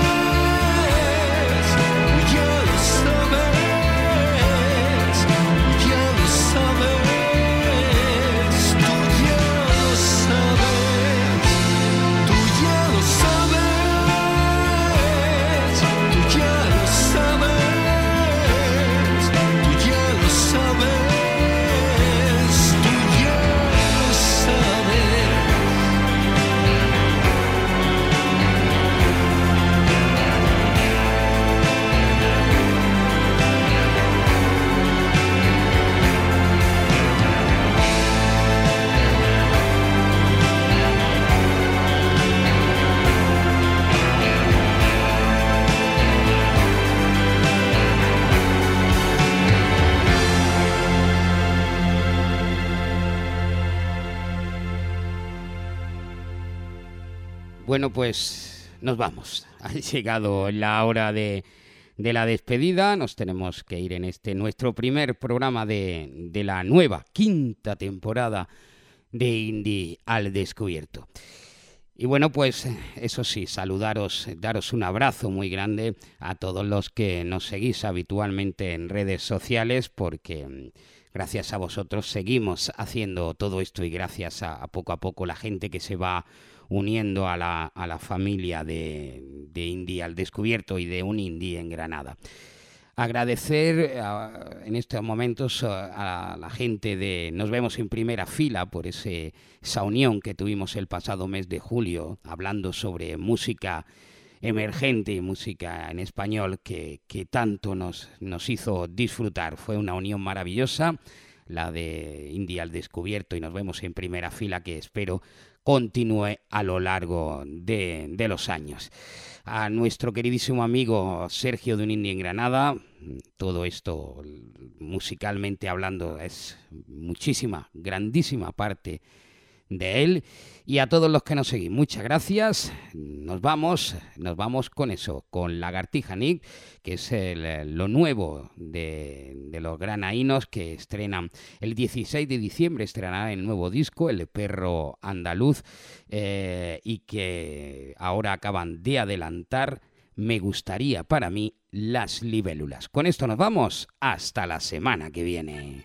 nos vamos. Ha llegado la hora de, la despedida. Nos tenemos que ir en este nuestro primer programa de, de la nueva quinta temporada de Indie al Descubierto. Y bueno, pues eso sí, saludaros, daros un abrazo muy grande a todos los que nos seguís habitualmente en redes sociales, porque mm, gracias a vosotros seguimos haciendo todo esto y gracias a, a poco a poco la gente que se va uniendo a la, a la familia de, de Indie al Descubierto y de un Indie en Granada. Agradecer a- en estos momentos a, a la gente de Nos vemos en primera fila por ese, esa unión que tuvimos el pasado mes de julio hablando sobre música emergente y música en español que, que tanto nos, nos hizo disfrutar. Fue una unión maravillosa, la de Indie al Descubierto y nos vemos en primera fila que espero continúe a lo largo de, de los años. A nuestro queridísimo amigo Sergio de un Indie en Granada, todo esto musicalmente hablando es muchísima, grandísima parte de él y a todos los que nos seguís. Muchas gracias. Nos vamos, nos vamos con eso, con Lagartija Nick, que es el- lo nuevo de, los granaínos que estrenan el 16 de diciembre, estrenará el nuevo disco, El Perro Andaluz, eh, y que ahora acaban de adelantar. Me gustaría para mí las libélulas. Con esto nos vamos hasta la semana que viene.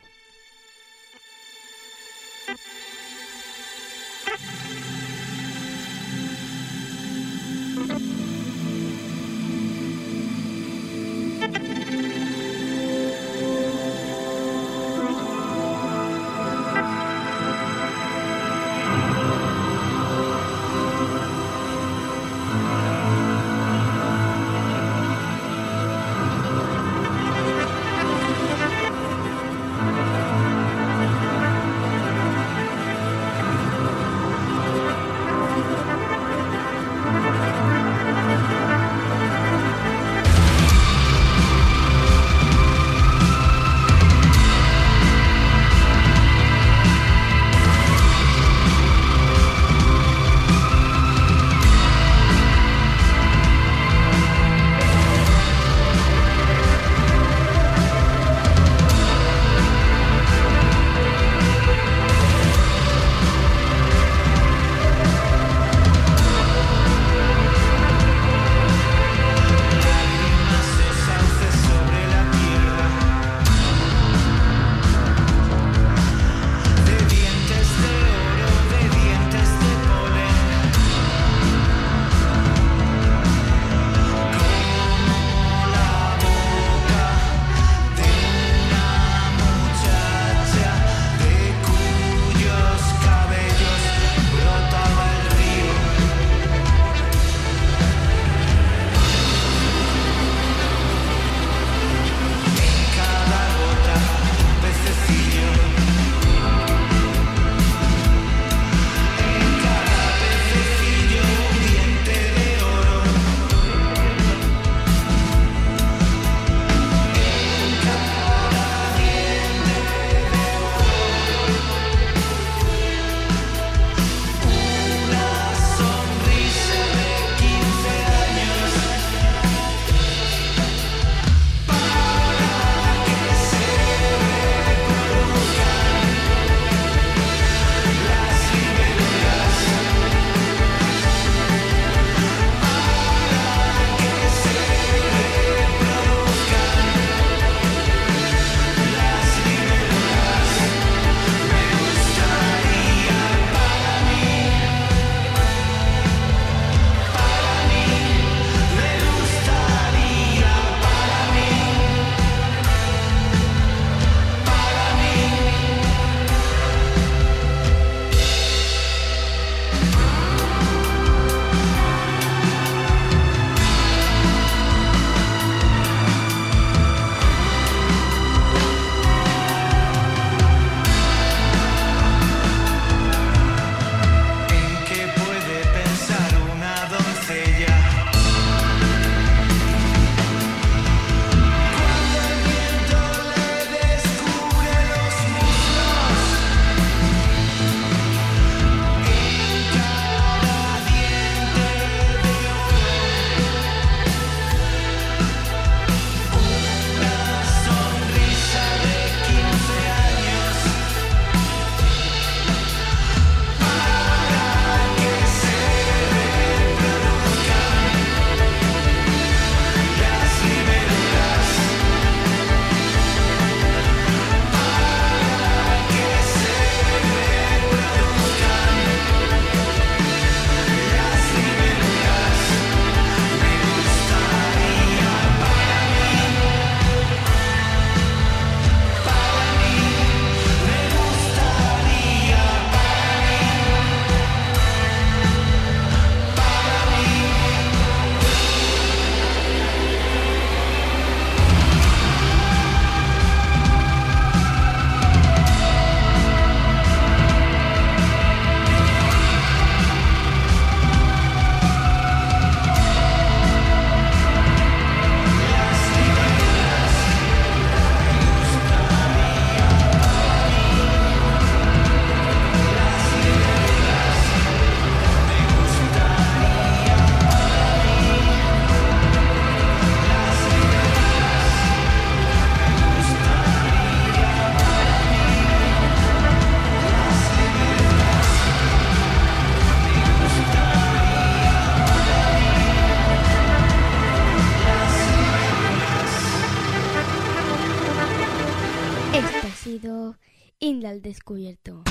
Al descubierto.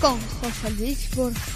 Con José Luis Borja.